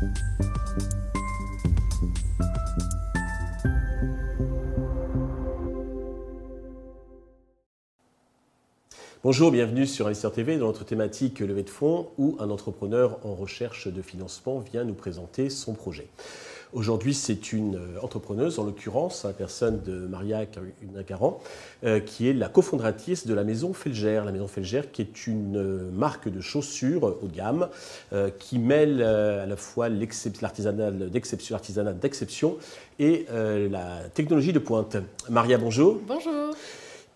Thank you. Bonjour, bienvenue sur Investir TV dans notre thématique levée de fonds où un entrepreneur en recherche de financement vient nous présenter son projet. Aujourd'hui, c'est une euh, entrepreneuse, en l'occurrence, la personne de Maria Nagaran, euh, qui est la cofondatrice de la maison Felger. La maison Felger, qui est une euh, marque de chaussures haut de gamme, qui mêle à la fois l'artisanat d'exception et la technologie de pointe. Maria, bonjour. Bonjour.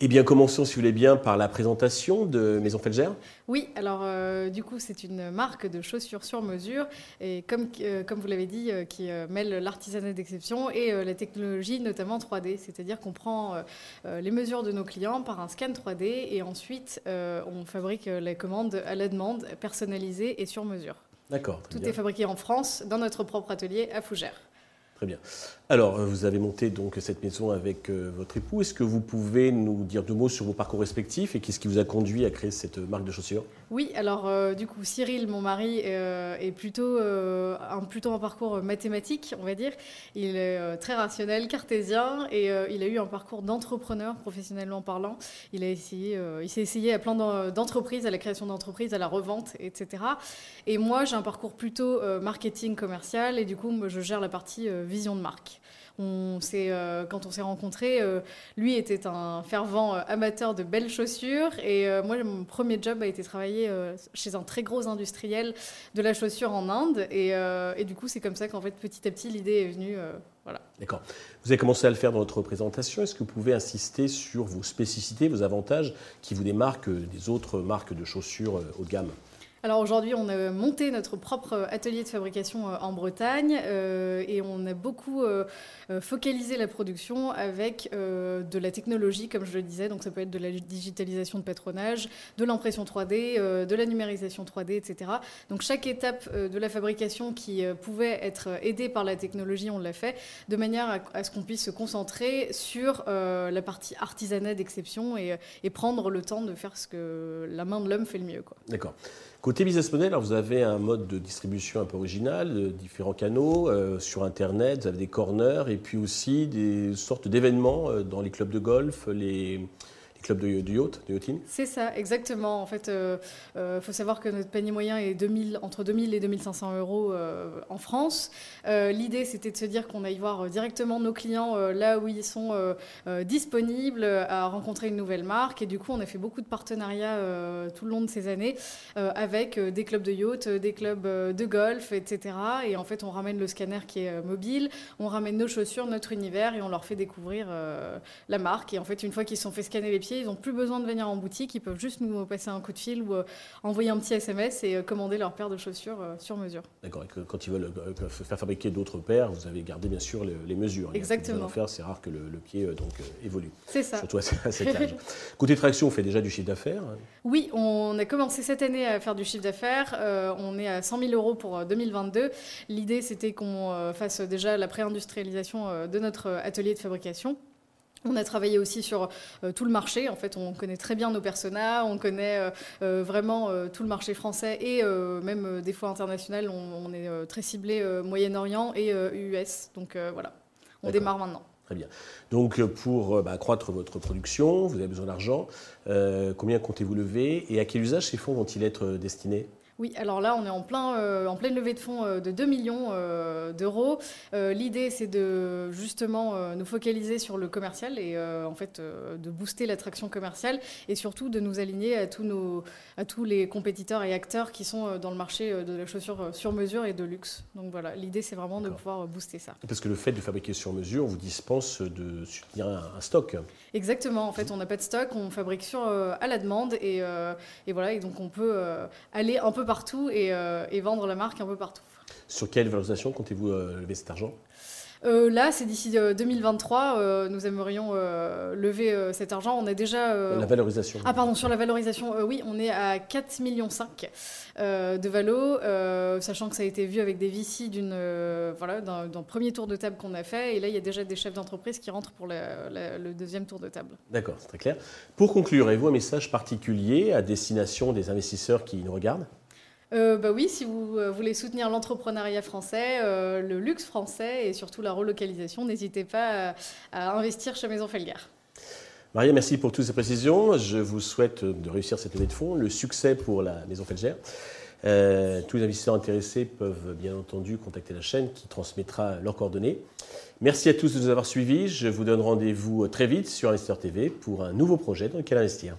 Eh bien, commençons, si vous voulez bien, par la présentation de Maison Felger. Oui, alors euh, du coup, c'est une marque de chaussures sur mesure, et comme, euh, comme vous l'avez dit, euh, qui mêle l'artisanat d'exception et la technologie, notamment 3D. C'est-à-dire qu'on prend les mesures de nos clients par un scan 3D, et ensuite, on fabrique les commandes à la demande, personnalisées et sur mesure. D'accord. Tout est fabriqué en France, dans notre propre atelier à Fougères. Très bien. Alors, euh, vous avez monté donc cette maison avec euh, votre époux. Est-ce que vous pouvez nous dire deux mots sur vos parcours respectifs et qu'est-ce qui vous a conduit à créer cette marque de chaussures? Oui, alors euh, du coup, Cyril, mon mari, est plutôt, un, plutôt un parcours mathématique, on va dire. Il est très rationnel, cartésien et il a eu un parcours d'entrepreneur professionnellement parlant. Il a il s'est essayé à plein d'entreprises, à la création d'entreprises, à la revente, etc. Et moi, j'ai un parcours plutôt marketing commercial et du coup, je gère la partie vision de marque. On euh, quand on s'est rencontrés, euh, lui était un fervent euh, amateur de belles chaussures et moi, mon premier job a été travailler chez un très gros industriel de la chaussure en Inde et, et du coup, c'est comme ça qu'en fait, petit à petit, l'idée est venue. voilà. D'accord. Vous avez commencé à le faire dans votre présentation. Est-ce que vous pouvez insister sur vos spécificités, vos avantages qui vous démarquent des autres marques de chaussures haut de gamme? Alors aujourd'hui, on a monté notre propre atelier de fabrication euh, en Bretagne euh, et on a beaucoup euh, focalisé la production avec de la technologie, comme je le disais. Donc ça peut être de la digitalisation de patronage, de l'impression 3D, de la numérisation 3D, etc. Donc chaque étape de la fabrication qui pouvait être aidée par la technologie, on l'a fait, de manière à, ce qu'on puisse se concentrer sur la partie artisanat d'exception et, et, prendre le temps de faire ce que la main de l'homme fait le mieux. D'accord. Côté business model, vous avez un mode de distribution un peu original, différents canaux euh, sur Internet, vous avez des corners et puis aussi des sortes d'événements euh, dans les clubs de golf, les, de, yacht, de yachting C'est ça, exactement. En fait, il euh, euh, faut savoir que notre panier moyen est 2000, entre 2000 et 2500 euros euh, en France. L'idée, c'était de se dire qu'on aille voir directement nos clients là où ils sont disponibles, à rencontrer une nouvelle marque. Et du coup, on a fait beaucoup de partenariats tout le long de ces années avec des clubs de yacht, des clubs de golf, etc. Et en fait, on ramène le scanner qui est mobile, on ramène nos chaussures, notre univers, et on leur fait découvrir la marque. Et en fait, une fois qu'ils sont fait scanner les pieds, ils n'ont plus besoin de venir en boutique, ils peuvent juste nous passer un coup de fil ou euh, envoyer un petit SMS et euh, commander leur paire de chaussures euh, sur mesure. D'accord, et quand ils veulent faire fabriquer d'autres paires, vous avez gardé bien sûr les, mesures. Exactement. c'est rare que le, pied donc, évolue. C'est ça. Surtout à, cet âge. Côté traction, on fait déjà du chiffre d'affaires Oui, on a commencé cette année à faire du chiffre d'affaires. on est à 100 000 euros pour 2022. L'idée, c'était qu'on fasse déjà la pré-industrialisation de notre atelier de fabrication. On a travaillé aussi sur euh, tout le marché. En fait, on connaît très bien nos personas, on connaît euh, euh, vraiment tout le marché français et même des fois international. On, est très ciblé Moyen-Orient et US. Donc voilà, on démarre maintenant. Très bien. Donc pour bah, accroître votre production, vous avez besoin d'argent. combien comptez-vous lever et à quel usage ces fonds vont-ils être destinés? Oui, alors là, on est en, plein, euh, en pleine levée de fonds euh, de 2 millions euh, d'euros. L'idée, c'est de justement nous focaliser sur le commercial et en fait de booster l'attraction commerciale et surtout de nous aligner à tous, nos, à tous les compétiteurs et acteurs qui sont dans le marché de la chaussure sur mesure et de luxe. Donc voilà, l'idée, c'est vraiment de pouvoir booster ça. Parce que le fait de fabriquer sur mesure vous dispense de soutenir un, stock. Exactement, en fait, on n'a pas de stock, on fabrique sur, à la demande et, et, voilà, et donc on peut aller un peu partout euh, et, vendre la marque un peu partout. Sur quelle valorisation comptez-vous euh, lever cet argent? Euh, là, c'est d'ici 2023. nous aimerions lever cet argent. On a déjà. la valorisation. Ah, pardon, sur la valorisation, oui, on est à 4,5 millions de valo, sachant que ça a été vu avec des VC d'une, voilà, d'un premier tour de table qu'on a fait. Et là, il y a déjà des chefs d'entreprise qui rentrent pour le deuxième tour de table. D'accord, c'est très clair. Pour conclure, avez-vous un message particulier à destination des investisseurs qui nous regardent? Bah oui, si vous voulez soutenir l'entrepreneuriat français, le luxe français et surtout la relocalisation, n'hésitez pas à, investir chez Maison Felgard. Maria, merci pour toutes ces précisions. Je vous souhaite de réussir cette levée de fonds, le succès pour la Maison Felger. Euh, tous les investisseurs intéressés peuvent bien entendu contacter la chaîne qui transmettra leurs coordonnées. Merci à tous de nous avoir suivis. Je vous donne rendez-vous très vite sur Investeur TV pour un nouveau projet dans lequel investir.